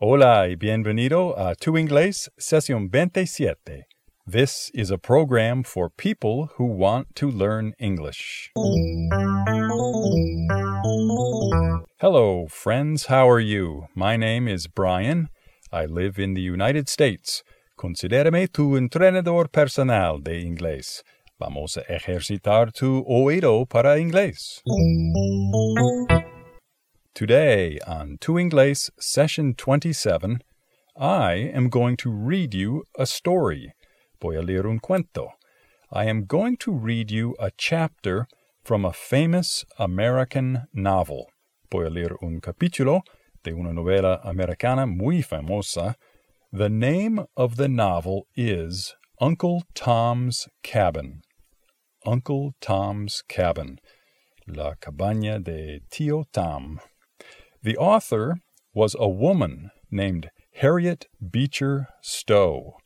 Hola y bienvenido a Tu Inglés Sesión 27. This is a program for people who want to learn English. Hello, friends. How are you? My name is Brian. I live in the United States. Considérame tu entrenador personal de inglés. Vamos a ejercitar tu oído para inglés. Today on Tu Inglés Session 27, I am going to read you a story. Voy a leer un cuento. I am going to read you a chapter from a famous American novel. Voy a leer un capítulo de una novela americana muy famosa. The name of the novel is Uncle Tom's Cabin. Uncle Tom's Cabin. La cabaña de Tío Tom. The author was a woman named Harriet Beecher Stowe.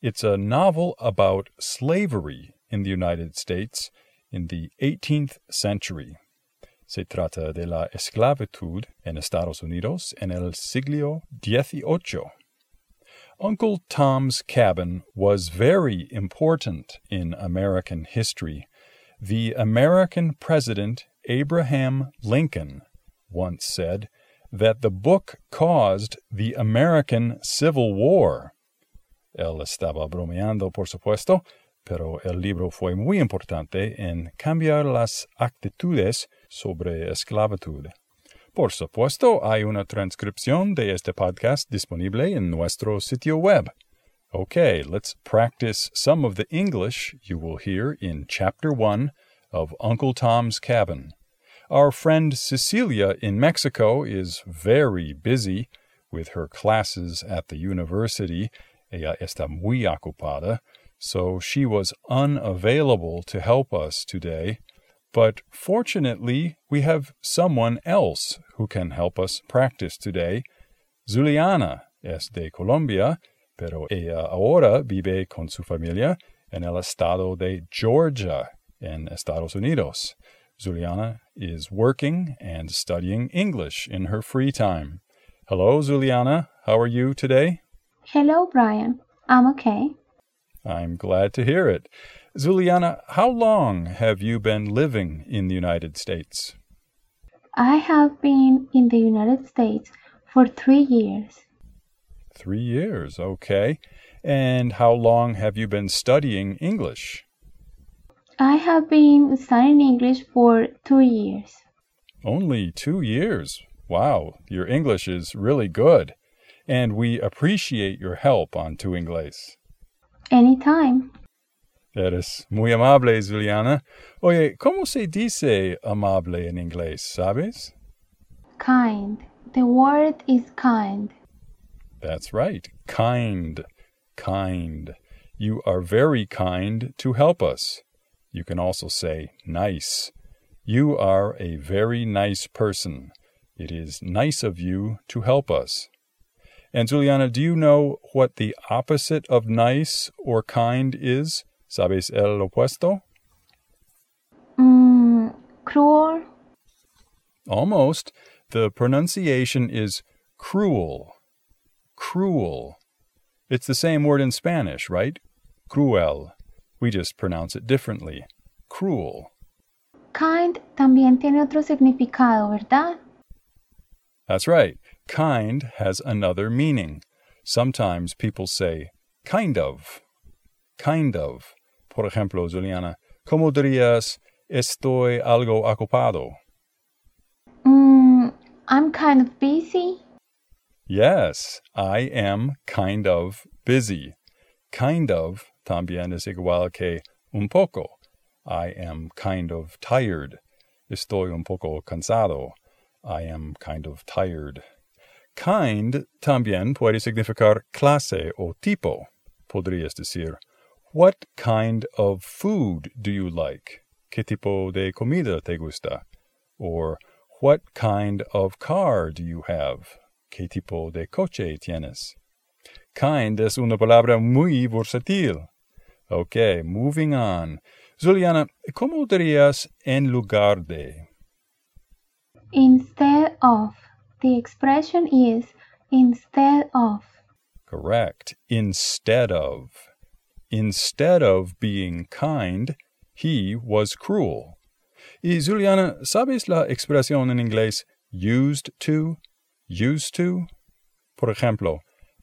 It's a novel about slavery in the United States in the 18th century. Se trata de la esclavitud en Estados Unidos en el siglo XVIII. Uncle Tom's Cabin was very important in American history. The American president Abraham Lincoln once said that the book caused the American Civil War. Él estaba bromeando, por supuesto, pero el libro fue muy importante en cambiar las actitudes sobre esclavitud. Por supuesto, hay una transcripción de este podcast disponible en nuestro sitio web. Okay, let's practice some of the English you will hear in Chapter 1 of Uncle Tom's Cabin. Our friend Cecilia in Mexico is very busy with her classes at the university. Ella está muy ocupada, so she was unavailable to help us today. But fortunately, we have someone else who can help us practice today. Zuliana es de Colombia, pero ella ahora vive con su familia en el estado de Georgia, en Estados Unidos. Zuliana is working and studying English in her free time. Hello, Zuliana. How are you today? Hello, Brian. I'm okay. I'm glad to hear it. Zuliana, how long have you been living in the United States? I have been in the United States for three years. Three years, okay. And how long have you been studying English? I have been studying English for two years. Only two years. Wow, your English is really good. And we appreciate your help on Tu Inglés. Anytime. Eres muy amable, Zuliana. Oye, ¿cómo se dice amable en inglés, sabes? Kind. The word is kind. That's right. Kind. Kind. You are very kind to help us. You can also say nice. You are a very nice person. It is nice of you to help us. And Zuliana, do you know what the opposite of nice or kind is? ¿Sabes el opuesto? Mm, cruel. Almost. The pronunciation is cruel. Cruel. It's the same word in Spanish, right? Cruel. We just pronounce it differently. Cruel. Kind también tiene otro significado, ¿verdad? That's right. Kind has another meaning. Sometimes people say kind of. Kind of. Por ejemplo, Zuliana, ¿cómo dirías estoy algo ocupado? Mm, I'm kind of busy. Yes, I am kind of busy. Kind of también es igual que un poco. I am kind of tired. Estoy un poco cansado. I am kind of tired. Kind también puede significar clase o tipo. Podrías decir, What kind of food do you like? ¿Qué tipo de comida te gusta? Or, What kind of car do you have? ¿Qué tipo de coche tienes? Kind es una palabra muy versátil. Ok, moving on. Zuliana, ¿cómo dirías en lugar de? Instead of. The expression is instead of. Correct. Instead of. Instead of being kind, he was cruel. Y Zuliana, ¿sabes la expresión en inglés used to? Used to? Por ejemplo,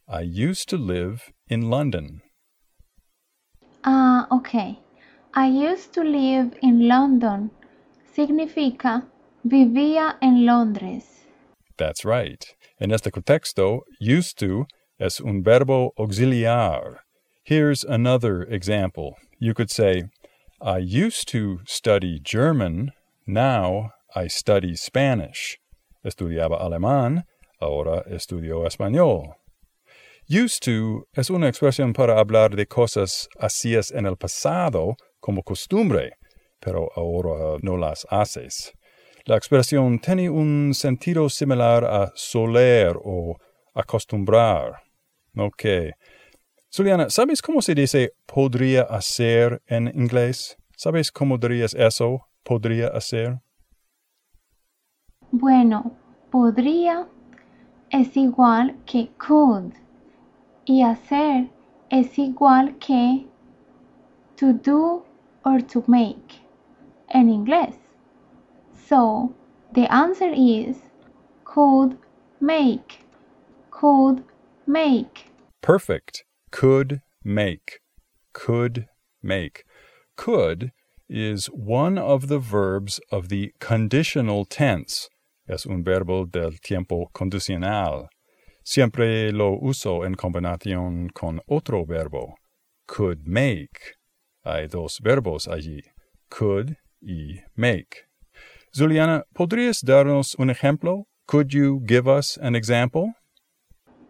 I used to live in London. Ah, ok. I used to live in London. Significa vivía en Londres. That's right. En este contexto, used to es un verbo auxiliar. Here's another example. You could say, I used to study German, now I study Spanish. Estudiaba alemán, ahora estudio español. Used to es una expresión para hablar de cosas hacías en el pasado como costumbre, pero ahora no las haces. La expresión tiene un sentido similar a soler o acostumbrar. Ok. Juliana, ¿sabes cómo se dice podría hacer en inglés? ¿Sabes cómo dirías eso? Podría hacer. Bueno, podría es igual que could y hacer es igual que to do or to make en inglés. So, the answer is could make. Could make. Perfect. Could make. Could make. Could is one of the verbs of the conditional tense. Es un verbo del tiempo condicional. Siempre lo uso en combinación con otro verbo. Could make. Hay dos verbos allí. Could y make. Juliana, ¿podrías darnos un ejemplo? Could you give us an example?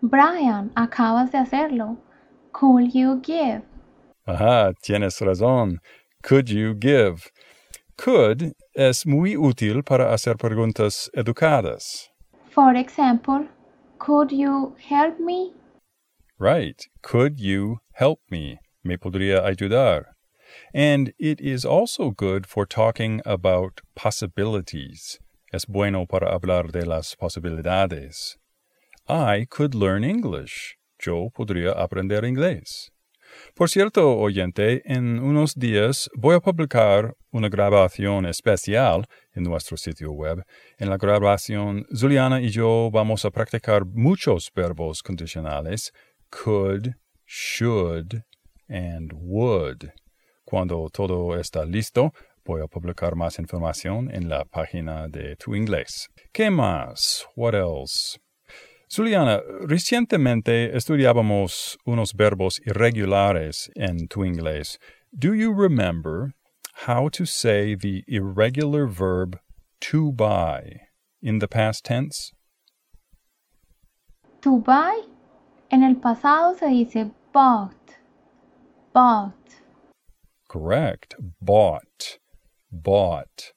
Brian, acabas de hacerlo. Could you give? Ajá, tienes razón. Could you give? Could es muy útil para hacer preguntas educadas. For example, could you help me? Right. Could you help me? Me podría ayudar. And it is also good for talking about possibilities. Es bueno para hablar de las posibilidades. I could learn English. Yo podría aprender inglés. Por cierto, oyente, en unos días voy a publicar una grabación especial en nuestro sitio web. En la grabación, Juliana y yo vamos a practicar muchos verbos condicionales, could, should, and would. Cuando todo está listo, voy a publicar más información en la página de Tu Inglés. ¿Qué más? What else? Zuliana, recientemente estudiábamos unos verbos irregulares en Tu Inglés. Do you remember how to say the irregular verb to buy in the past tense? To buy, en el pasado se dice bought. Bought. Correct. Bought. Bought.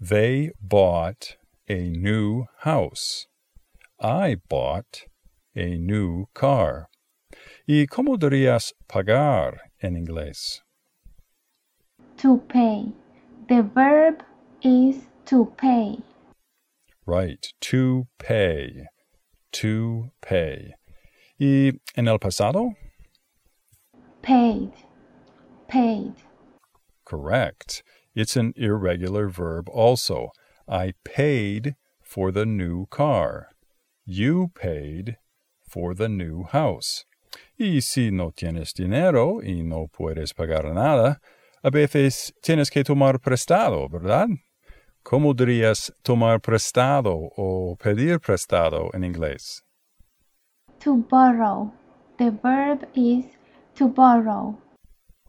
They bought a new house. I bought a new car. ¿Y cómo dirías pagar en inglés? To pay. The verb is to pay. Right. To pay. To pay. ¿Y en el pasado? Paid. Paid. Correct. It's an irregular verb also. I paid for the new car. You paid for the new house. Y si no tienes dinero y no puedes pagar nada, a veces tienes que tomar prestado, ¿verdad? ¿Cómo dirías tomar prestado o pedir prestado en inglés? To borrow. The verb is to borrow.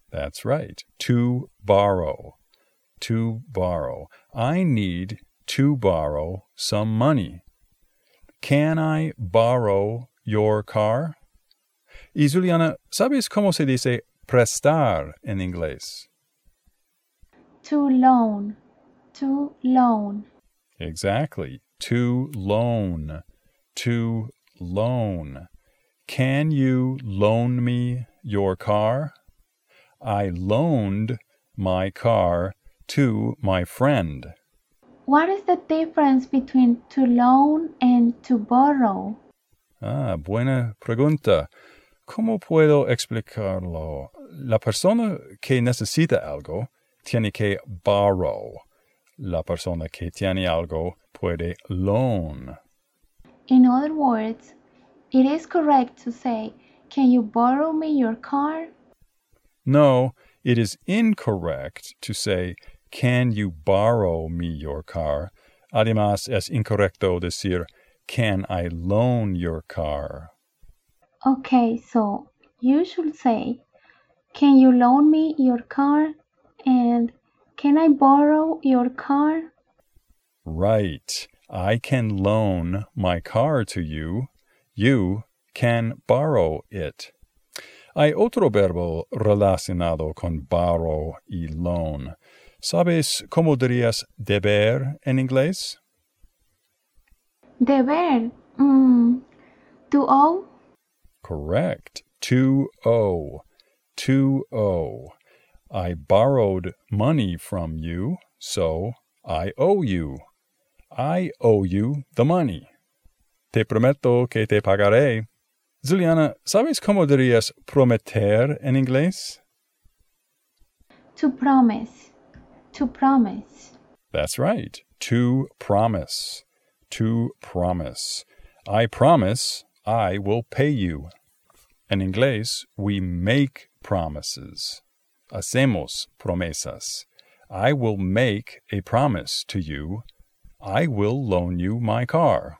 That's right. To borrow. To borrow. I need to borrow some money. Can I borrow your car? Y Zuliana, ¿sabes cómo se dice prestar en inglés? To loan. To loan. Exactly. To loan. To loan. Can you loan me your car? I loaned my car to my friend. What is the difference between to loan and to borrow? Ah, buena pregunta. ¿Cómo puedo explicarlo? La persona que necesita algo tiene que borrow. La persona que tiene algo puede loan. In other words, it is correct to say, Can you borrow me your car? No, it is incorrect to say, Can you borrow me your car? Además, es incorrecto decir, Can I loan your car? Okay, so you should say, Can you loan me your car? And Can I borrow your car? Right. I can loan my car to you. You can borrow it. Hay otro verbo relacionado con borrow y loan. ¿Sabes cómo dirías deber en inglés? Deber. Mm, to owe? Correct. To owe. To owe. I borrowed money from you, so I owe you. I owe you the money. Te prometo que te pagaré. Zuliana, ¿sabes cómo dirías prometer en inglés? To promise. To promise. That's right. To promise. To promise. I promise I will pay you. In English, we make promises. Hacemos promesas. I will make a promise to you. I will loan you my car.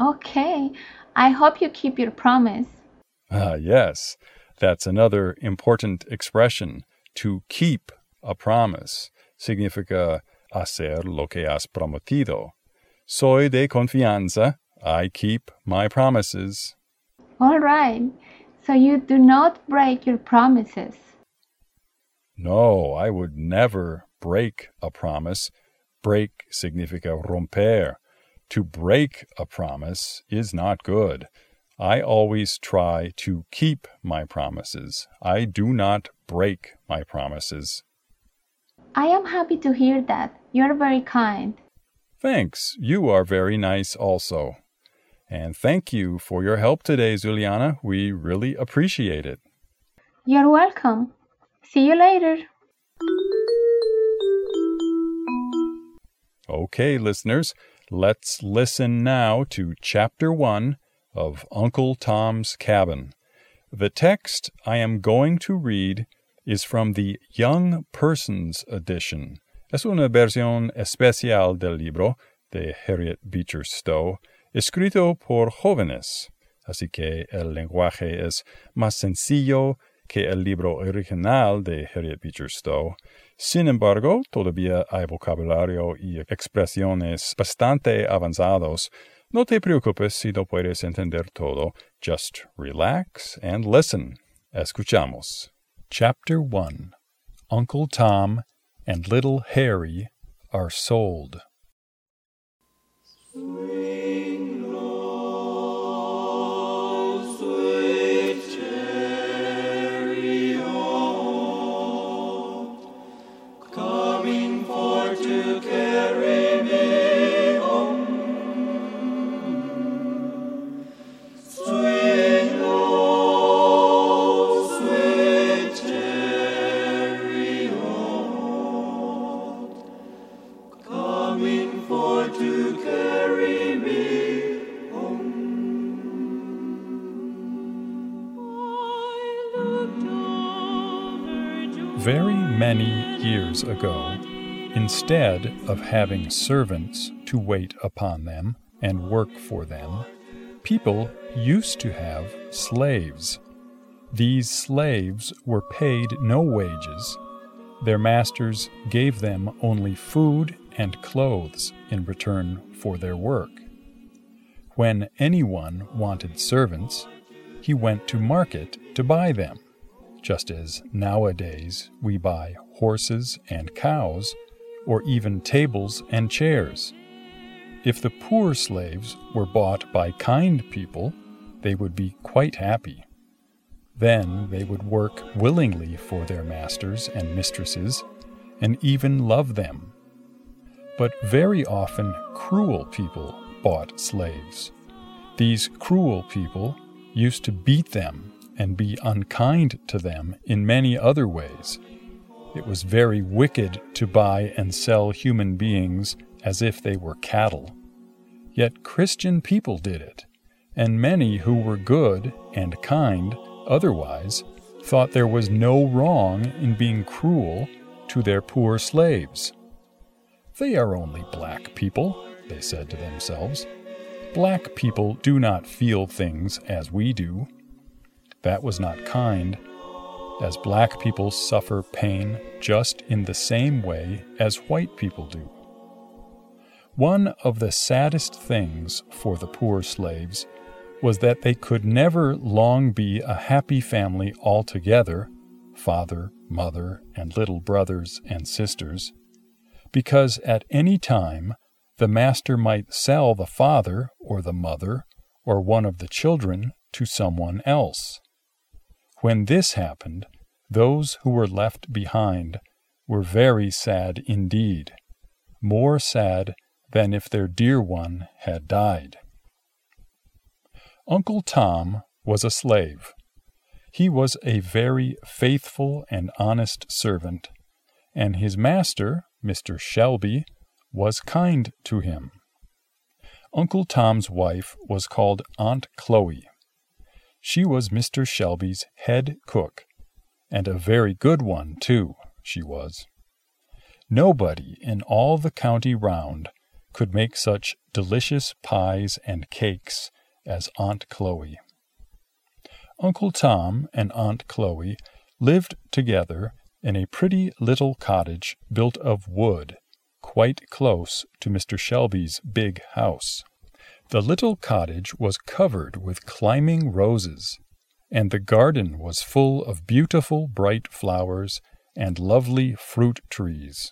Okay, I hope you keep your promise. Ah, yes, that's another important expression. To keep a promise significa hacer lo que has prometido. Soy de confianza. I keep my promises. All right, so you do not break your promises. No, I would never break a promise. Break significa romper. To break a promise is not good. I always try to keep my promises. I do not break my promises. I am happy to hear that. You're very kind. Thanks. You are very nice also. And thank you for your help today, Zuliana. We really appreciate it. You're welcome. See you later. Okay, listeners, let's listen now to Chapter 1 of Uncle Tom's Cabin. The text I am going to read is from the Young Persons Edition. Es una versión especial del libro de Harriet Beecher Stowe, escrito por jóvenes, así que el lenguaje es más sencillo que el libro original de Harriet Beecher Stowe. Sin embargo, todavía hay vocabulario y expresiones bastante avanzados. No te preocupes si no puedes entender todo. Just relax and listen. Escuchamos. Chapter 1 Uncle Tom and Little Harry are sold. coming years ago, instead of having servants to wait upon them and work for them, people used to have slaves. These slaves were paid no wages. Their masters gave them only food and clothes in return for their work. When anyone wanted servants, he went to market to buy them just as nowadays we buy horses and cows, or even tables and chairs. If the poor slaves were bought by kind people, they would be quite happy. Then they would work willingly for their masters and mistresses, and even love them. But very often cruel people bought slaves. These cruel people used to beat them and be unkind to them in many other ways. It was very wicked to buy and sell human beings as if they were cattle. Yet Christian people did it, and many who were good and kind otherwise thought there was no wrong in being cruel to their poor slaves. They are only black people, they said to themselves. Black people do not feel things as we do. That was not kind, as black people suffer pain just in the same way as white people do. One of the saddest things for the poor slaves was that they could never long be a happy family altogether father, mother, and little brothers and sisters because at any time the master might sell the father or the mother or one of the children to someone else. When this happened, those who were left behind were very sad indeed, more sad than if their dear one had died. Uncle Tom was a slave. He was a very faithful and honest servant, and his master, Mr. Shelby, was kind to him. Uncle Tom's wife was called Aunt Chloe. She was Mr. Shelby's head cook, and a very good one, too, she was. Nobody in all the county round could make such delicious pies and cakes as Aunt Chloe. Uncle Tom and Aunt Chloe lived together in a pretty little cottage built of wood, quite close to Mr. Shelby's big house. The little cottage was covered with climbing roses, and the garden was full of beautiful bright flowers and lovely fruit trees.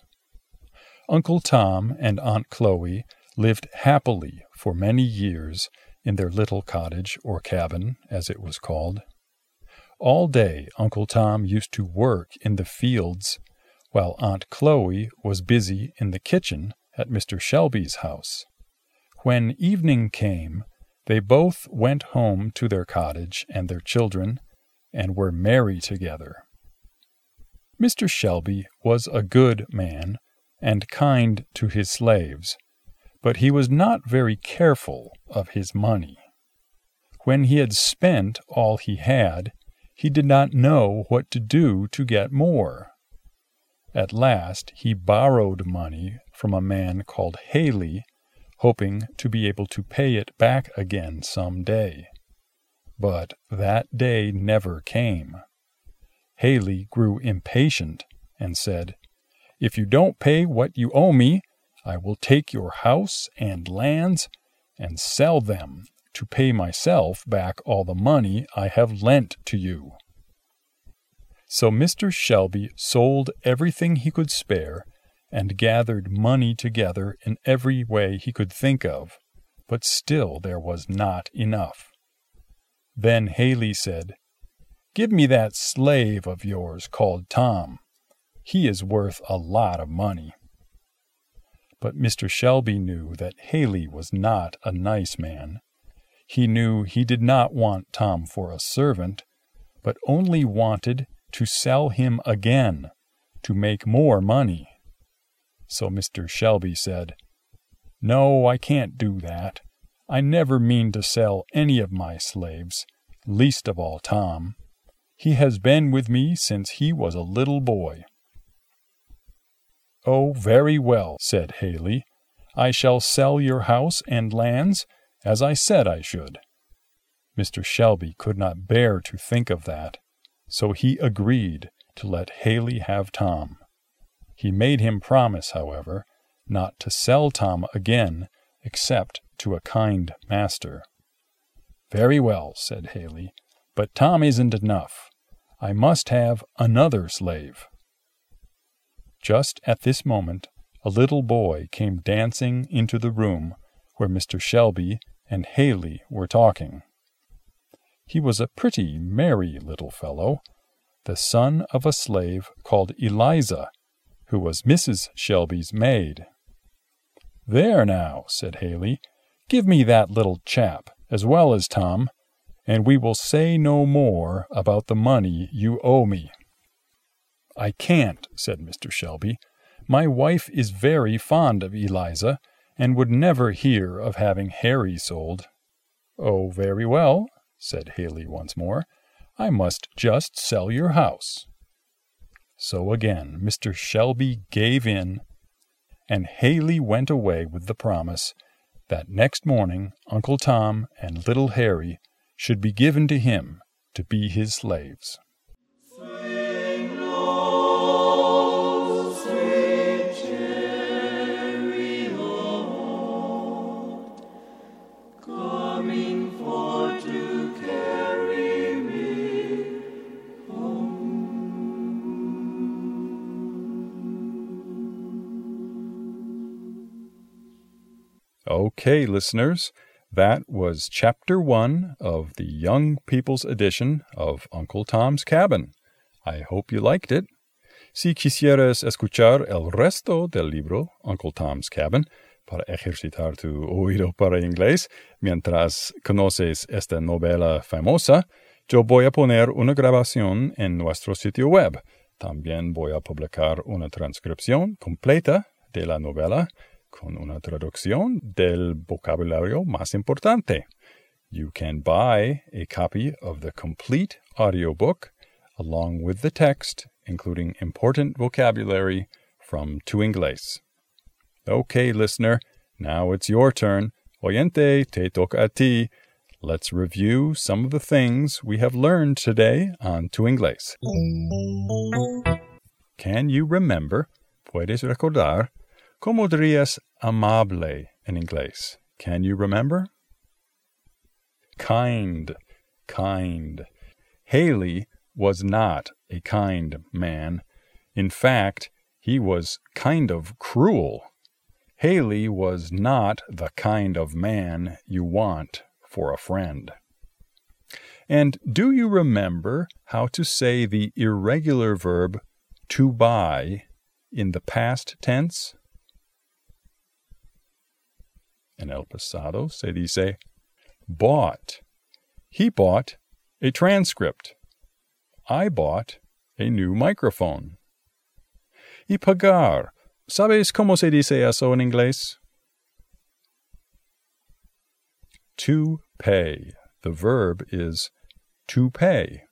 Uncle Tom and Aunt Chloe lived happily for many years in their little cottage or cabin, as it was called. All day Uncle Tom used to work in the fields, while Aunt Chloe was busy in the kitchen at Mr. Shelby's house. When evening came, they both went home to their cottage and their children, and were merry together. Mr. Shelby was a good man, and kind to his slaves, but he was not very careful of his money. When he had spent all he had, he did not know what to do to get more. At last he borrowed money from a man called Haley, hoping to be able to pay it back again some day. But that day never came. Haley grew impatient and said, If you don't pay what you owe me, I will take your house and lands and sell them to pay myself back all the money I have lent to you. So Mr. Shelby sold everything he could spare and gathered money together in every way he could think of, but still there was not enough. Then Haley said, Give me that slave of yours called Tom. He is worth a lot of money. But Mr. Shelby knew that Haley was not a nice man. He knew he did not want Tom for a servant, but only wanted to sell him again to make more money. So Mr. Shelby said, No, I can't do that. I never mean to sell any of my slaves, least of all Tom. He has been with me since he was a little boy. Oh, very well, said Haley. I shall sell your house and lands, as I said I should. Mr. Shelby could not bear to think of that, so he agreed to let Haley have Tom. He made him promise, however, not to sell Tom again except to a kind master. Very well, said Haley, but Tom isn't enough. I must have another slave. Just at this moment, a little boy came dancing into the room where Mr. Shelby and Haley were talking. He was a pretty, merry little fellow, the son of a slave called Eliza, who was Mrs. Shelby's maid. There now, said Haley, give me that little chap, as well as Tom, and we will say no more about the money you owe me. I can't, said Mr. Shelby. My wife is very fond of Eliza, and would never hear of having Harry sold. Oh, very well, said Haley once more. I must just sell your house. So again Mr. Shelby gave in, and Haley went away with the promise that next morning Uncle Tom and little Harry should be given to him to be his slaves. Okay, listeners, that was chapter one of the Young People's edition of Uncle Tom's Cabin. I hope you liked it. Si quisieras escuchar el resto del libro Uncle Tom's Cabin para ejercitar tu oído para inglés mientras conoces esta novela famosa, yo voy a poner una grabación en nuestro sitio web. También voy a publicar una transcripción completa de la novela con una traducción del vocabulario más importante. You can buy a copy of the complete audiobook along with the text, including important vocabulary from Tu Inglés. Okay, listener, now it's your turn. Oyente, te toca a ti. Let's review some of the things we have learned today on Tu Inglés. Can you remember? Puedes recordar ¿Cómo dirías amable en inglés? Can you remember? Kind, kind. Haley was not a kind man. In fact, he was kind of cruel. Haley was not the kind of man you want for a friend. And do you remember how to say the irregular verb to buy in the past tense? En el pasado se dice bought. He bought a transcript. I bought a new microphone. Y pagar. ¿Sabes cómo se dice eso en inglés? To pay. The verb is to pay.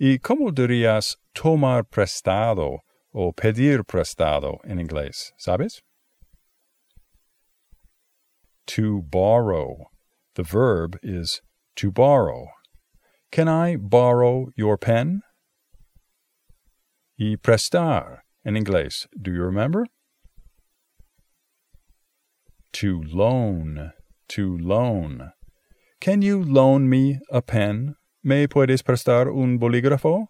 ¿Y cómo dirías tomar prestado o pedir prestado en inglés? ¿Sabes? To borrow. The verb is to borrow. Can I borrow your pen? Y prestar in inglés. Do you remember? To loan. To loan. Can you loan me a pen? ¿Me puedes prestar un bolígrafo?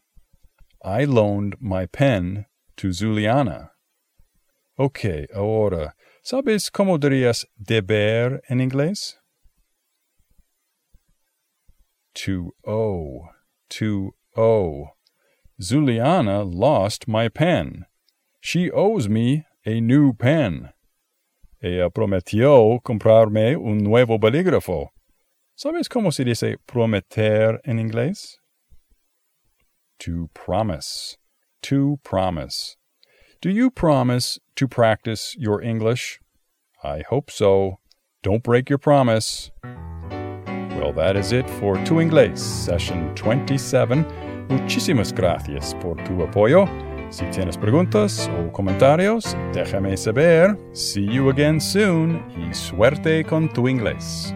I loaned my pen to Zuliana. Ok, ahora, ¿sabes cómo dirías deber en inglés? To owe. To owe. Zuliana lost my pen. She owes me a new pen. Ella prometió comprarme un nuevo bolígrafo. ¿Sabes cómo se dice prometer en inglés? To promise. To promise. Do you promise to practice your English? I hope so. Don't break your promise. Well, that is it for Tu Inglés, session 27. Muchísimas gracias por tu apoyo. Si tienes preguntas o comentarios, déjame saber. See you again soon y suerte con tu inglés.